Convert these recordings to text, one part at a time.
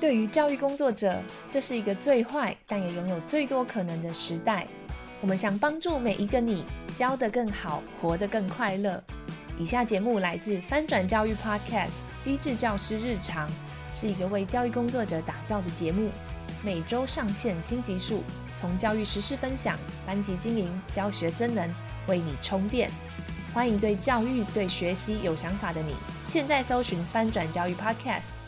对于教育工作者，这是一个最坏但也拥有最多可能的时代。我们想帮助每一个你，教得更好，活得更快乐。以下节目来自翻转教育 Podcast《机智教师日常》，是一个为教育工作者打造的节目，每周上线新集数，从教育时事分享、班级经营、教学增能，为你充电。欢迎对教育、对学习有想法的你，现在搜寻翻转教育 Podcast。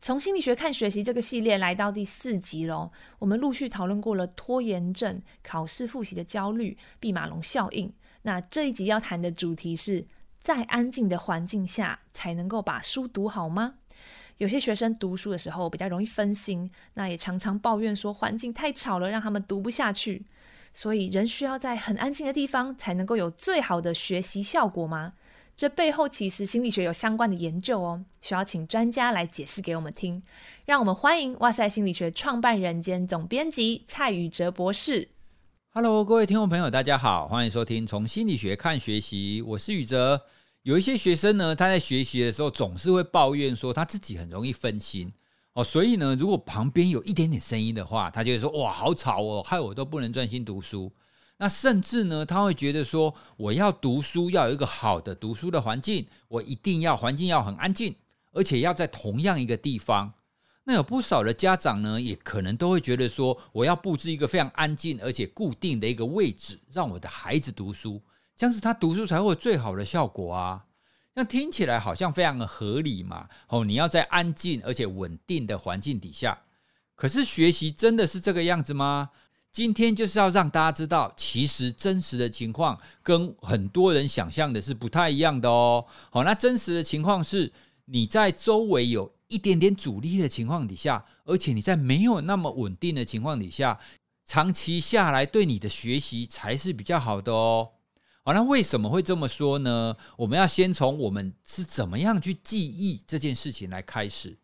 从心理学看学习这个系列来到第四集喽，我们陆续讨论过了拖延症、考试复习的焦虑、毕马龙效应。那这一集要谈的主题是，在安静的环境下才能够把书读好吗？有些学生读书的时候比较容易分心，那也常常抱怨说环境太吵了，让他们读不下去。所以人需要在很安静的地方才能够有最好的学习效果吗？这背后其实心理学有相关的研究哦，需要请专家来解释给我们听。让我们欢迎哇塞心理学创办人兼总编辑蔡宇哲博士。Hello，各位听众朋友，大家好，欢迎收听从心理学看学习，我是宇哲。有一些学生呢，他在学习的时候总是会抱怨说他自己很容易分心哦，所以呢，如果旁边有一点点声音的话，他就会说哇，好吵哦，害我都不能专心读书。那甚至呢，他会觉得说，我要读书要有一个好的读书的环境，我一定要环境要很安静，而且要在同样一个地方。那有不少的家长呢，也可能都会觉得说，我要布置一个非常安静而且固定的一个位置，让我的孩子读书，这样子他读书才会最好的效果啊。那听起来好像非常的合理嘛。哦，你要在安静而且稳定的环境底下，可是学习真的是这个样子吗？今天就是要让大家知道，其实真实的情况跟很多人想象的是不太一样的哦。好，那真实的情况是，你在周围有一点点阻力的情况底下，而且你在没有那么稳定的情况底下，长期下来对你的学习才是比较好的哦。好，那为什么会这么说呢？我们要先从我们是怎么样去记忆这件事情来开始。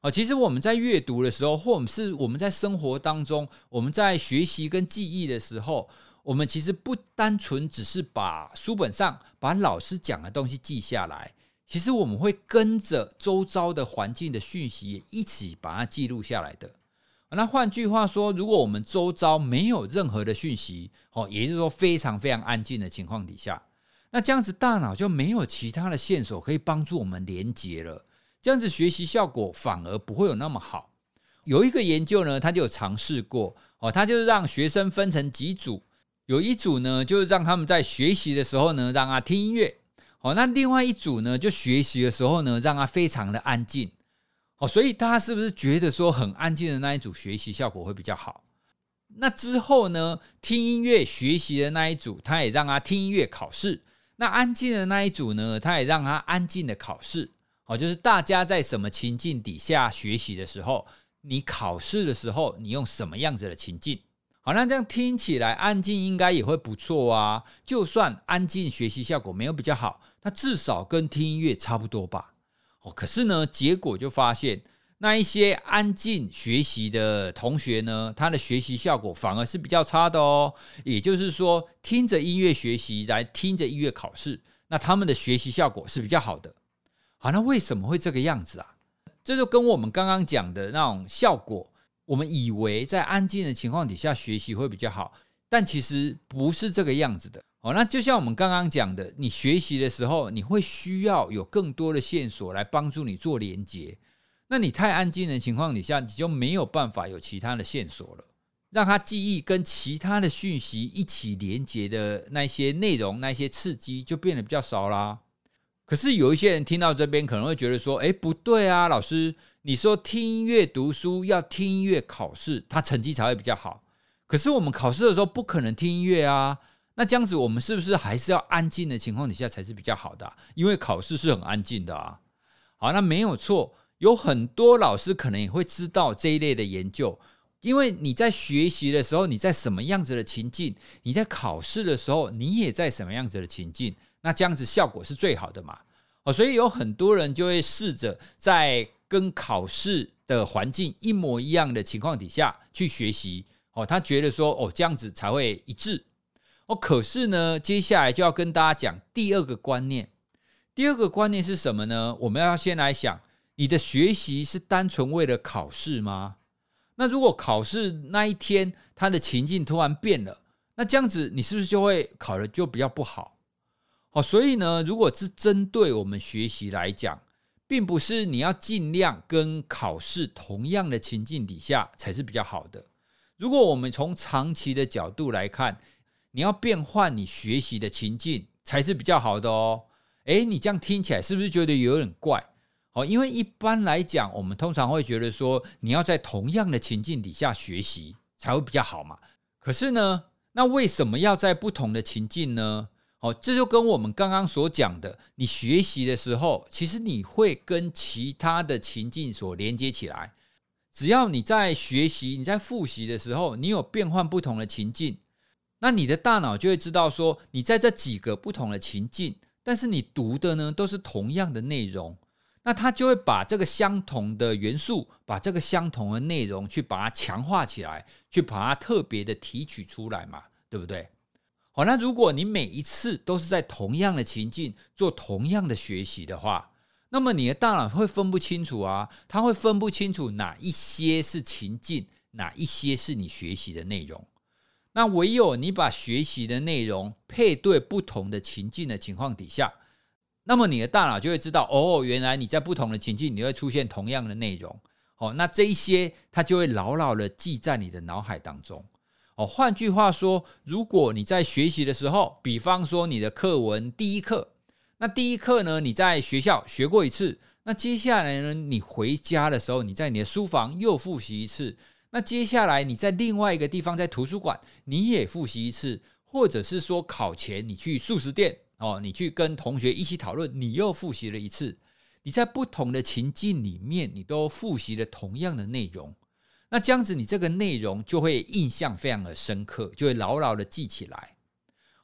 啊，其实我们在阅读的时候，或者是我们在生活当中，我们在学习跟记忆的时候，我们其实不单纯只是把书本上把老师讲的东西记下来，其实我们会跟着周遭的环境的讯息也一起把它记录下来的。那换句话说，如果我们周遭没有任何的讯息，哦，也就是说非常非常安静的情况底下，那这样子大脑就没有其他的线索可以帮助我们连接了。这样子学习效果反而不会有那么好。有一个研究呢，他就有尝试过哦，他就是让学生分成几组，有一组呢就是让他们在学习的时候呢让他听音乐，哦，那另外一组呢就学习的时候呢让他非常的安静，哦，所以大家是不是觉得说很安静的那一组学习效果会比较好？那之后呢，听音乐学习的那一组，他也让他听音乐考试；那安静的那一组呢，他也让他安静的考试。哦，就是大家在什么情境底下学习的时候，你考试的时候，你用什么样子的情境？好，那这样听起来安静应该也会不错啊。就算安静学习效果没有比较好，那至少跟听音乐差不多吧。哦，可是呢，结果就发现那一些安静学习的同学呢，他的学习效果反而是比较差的哦。也就是说，听着音乐学习，来听着音乐考试，那他们的学习效果是比较好的。好，那为什么会这个样子啊？这就跟我们刚刚讲的那种效果，我们以为在安静的情况底下学习会比较好，但其实不是这个样子的。哦，那就像我们刚刚讲的，你学习的时候，你会需要有更多的线索来帮助你做连接。那你太安静的情况底下，你就没有办法有其他的线索了，让他记忆跟其他的讯息一起连接的那些内容、那些刺激就变得比较少啦。可是有一些人听到这边可能会觉得说：“哎，不对啊，老师，你说听音乐读书要听音乐考试，他成绩才会比较好。可是我们考试的时候不可能听音乐啊，那这样子我们是不是还是要安静的情况底下才是比较好的？因为考试是很安静的啊。好，那没有错，有很多老师可能也会知道这一类的研究。因为你在学习的时候，你在什么样子的情境？你在考试的时候，你也在什么样子的情境？那这样子效果是最好的嘛？哦，所以有很多人就会试着在跟考试的环境一模一样的情况底下去学习。哦，他觉得说，哦，这样子才会一致。哦，可是呢，接下来就要跟大家讲第二个观念。第二个观念是什么呢？我们要先来想，你的学习是单纯为了考试吗？那如果考试那一天，他的情境突然变了，那这样子你是不是就会考得就比较不好？好，所以呢，如果是针对我们学习来讲，并不是你要尽量跟考试同样的情境底下才是比较好的。如果我们从长期的角度来看，你要变换你学习的情境才是比较好的哦。诶，你这样听起来是不是觉得有点怪？哦，因为一般来讲，我们通常会觉得说，你要在同样的情境底下学习才会比较好嘛。可是呢，那为什么要在不同的情境呢？哦，这就跟我们刚刚所讲的，你学习的时候，其实你会跟其他的情境所连接起来。只要你在学习、你在复习的时候，你有变换不同的情境，那你的大脑就会知道说，你在这几个不同的情境，但是你读的呢，都是同样的内容。那它就会把这个相同的元素，把这个相同的内容去把它强化起来，去把它特别的提取出来嘛，对不对？好，那如果你每一次都是在同样的情境做同样的学习的话，那么你的大脑会分不清楚啊，它会分不清楚哪一些是情境，哪一些是你学习的内容。那唯有你把学习的内容配对不同的情境的情况底下。那么你的大脑就会知道，哦，原来你在不同的情境，你会出现同样的内容，哦，那这一些它就会牢牢的记在你的脑海当中，哦，换句话说，如果你在学习的时候，比方说你的课文第一课，那第一课呢，你在学校学过一次，那接下来呢，你回家的时候，你在你的书房又复习一次，那接下来你在另外一个地方，在图书馆你也复习一次，或者是说考前你去素食店。哦，你去跟同学一起讨论，你又复习了一次。你在不同的情境里面，你都复习了同样的内容。那这样子，你这个内容就会印象非常的深刻，就会牢牢的记起来。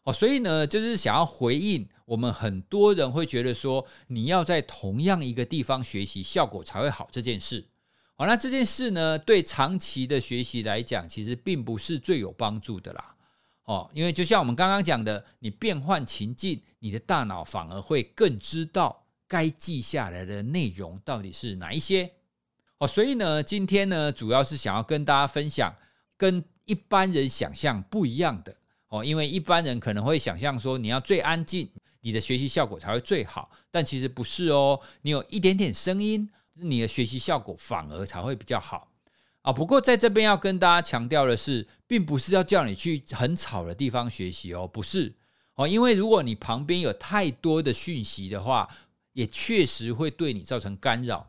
哦，所以呢，就是想要回应我们很多人会觉得说，你要在同样一个地方学习，效果才会好这件事。好，那这件事呢，对长期的学习来讲，其实并不是最有帮助的啦。哦，因为就像我们刚刚讲的，你变换情境，你的大脑反而会更知道该记下来的内容到底是哪一些。哦，所以呢，今天呢，主要是想要跟大家分享跟一般人想象不一样的。哦，因为一般人可能会想象说，你要最安静，你的学习效果才会最好，但其实不是哦，你有一点点声音，你的学习效果反而才会比较好。啊，不过在这边要跟大家强调的是，并不是要叫你去很吵的地方学习哦，不是。哦，因为如果你旁边有太多的讯息的话，也确实会对你造成干扰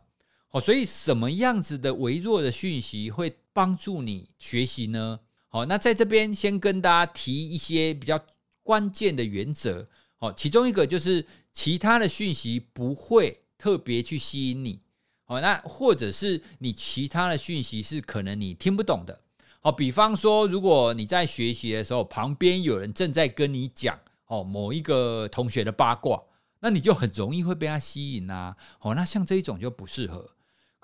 哦。所以什么样子的微弱的讯息会帮助你学习呢？好，那在这边先跟大家提一些比较关键的原则哦，其中一个就是其他的讯息不会特别去吸引你。哦，那或者是你其他的讯息是可能你听不懂的。好，比方说，如果你在学习的时候，旁边有人正在跟你讲哦某一个同学的八卦，那你就很容易会被他吸引啊。哦，那像这一种就不适合。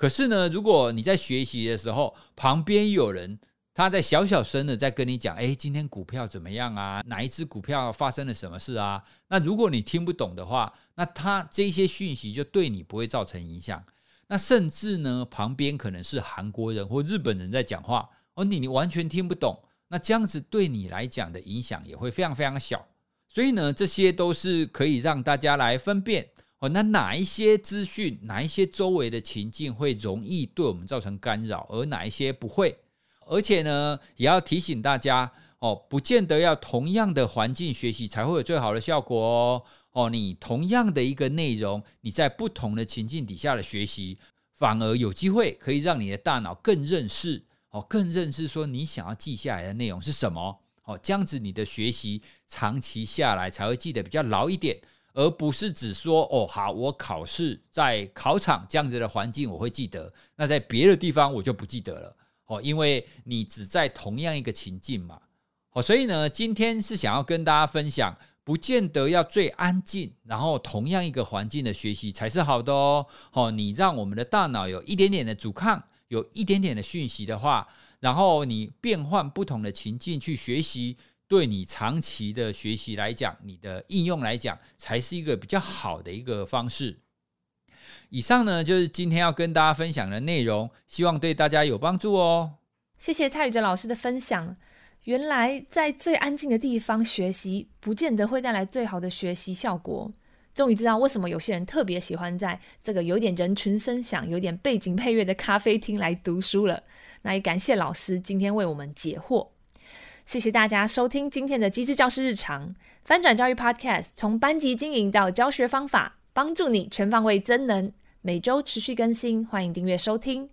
可是呢，如果你在学习的时候，旁边有人他在小小声的在跟你讲，诶，今天股票怎么样啊？哪一只股票发生了什么事啊？那如果你听不懂的话，那他这些讯息就对你不会造成影响。那甚至呢，旁边可能是韩国人或日本人在讲话，哦，你你完全听不懂，那这样子对你来讲的影响也会非常非常小。所以呢，这些都是可以让大家来分辨哦，那哪一些资讯，哪一些周围的情境会容易对我们造成干扰，而哪一些不会。而且呢，也要提醒大家哦，不见得要同样的环境学习才会有最好的效果哦。哦，你同样的一个内容，你在不同的情境底下的学习，反而有机会可以让你的大脑更认识哦，更认识说你想要记下来的内容是什么哦，这样子你的学习长期下来才会记得比较牢一点，而不是只说哦，好，我考试在考场这样子的环境我会记得，那在别的地方我就不记得了。哦，因为你只在同样一个情境嘛。哦，所以呢，今天是想要跟大家分享，不见得要最安静，然后同样一个环境的学习才是好的哦。哦，你让我们的大脑有一点点的阻抗，有一点点的讯息的话，然后你变换不同的情境去学习，对你长期的学习来讲，你的应用来讲，才是一个比较好的一个方式。以上呢，就是今天要跟大家分享的内容，希望对大家有帮助哦。谢谢蔡宇哲老师的分享。原来在最安静的地方学习，不见得会带来最好的学习效果。终于知道为什么有些人特别喜欢在这个有点人群声响、有点背景配乐的咖啡厅来读书了。那也感谢老师今天为我们解惑。谢谢大家收听今天的机智教师日常翻转教育 Podcast，从班级经营到教学方法，帮助你全方位增能。每周持续更新，欢迎订阅收听。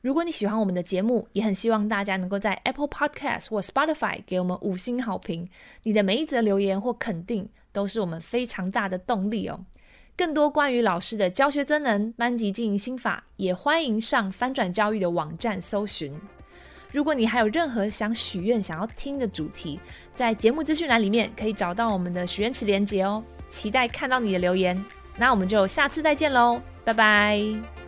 如果你喜欢我们的节目，也很希望大家能够在 Apple Podcast 或 Spotify 给我们五星好评。你的每一则留言或肯定，都是我们非常大的动力哦。更多关于老师的教学增能、班级经营心法，也欢迎上翻转教育的网站搜寻。如果你还有任何想许愿、想要听的主题，在节目资讯栏里面可以找到我们的许愿池链接哦。期待看到你的留言，那我们就下次再见喽，拜拜。